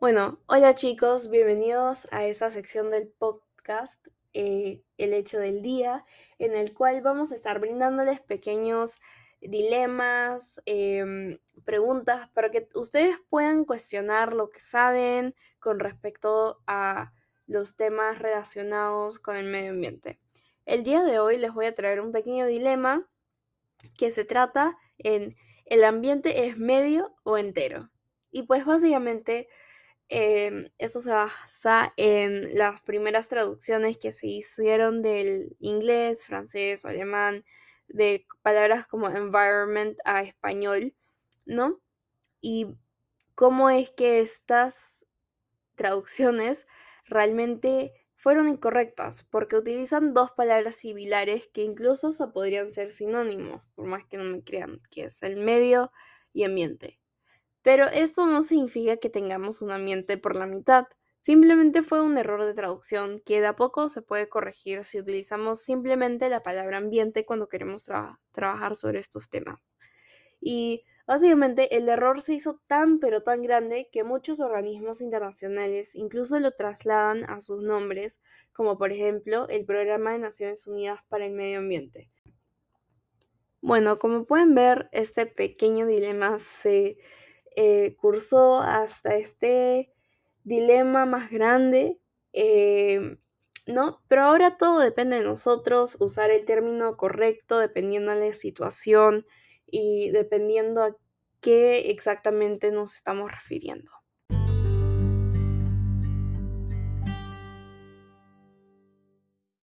Bueno, hola chicos, bienvenidos a esta sección del podcast, eh, El hecho del día, en el cual vamos a estar brindándoles pequeños dilemas, em, preguntas, para que ustedes puedan cuestionar lo que saben con respecto a los temas relacionados con el medio ambiente. El día de hoy les voy a traer un pequeño dilema que se trata en ¿el ambiente es medio o entero? Y pues básicamente Em, eso se basa en las primeras traducciones que se hicieron del inglés, francés o alemán, de palabras como environment a español, ¿no? Y cómo es que estas traducciones realmente fueron incorrectas, porque utilizan dos palabras similares que incluso podrían ser sinónimos, por más que no me crean, que es el medio y ambiente. Pero esto no significa que tengamos un ambiente por la mitad. Simplemente fue un error de traducción que de a poco se puede corregir si utilizamos simplemente la palabra ambiente cuando queremos trabajar sobre estos temas. Y básicamente el error se hizo tan pero tan grande que muchos organismos internacionales incluso lo trasladan a sus nombres, como por ejemplo el Programa de Naciones Unidas para el Medio Ambiente. Bueno, como pueden ver, este pequeño dilema se eh, cursó hasta este dilema más grande, em, ¿no? Pero ahora todo depende de nosotros, usar el término correcto dependiendo de la situación y dependiendo a qué exactamente nos estamos refiriendo.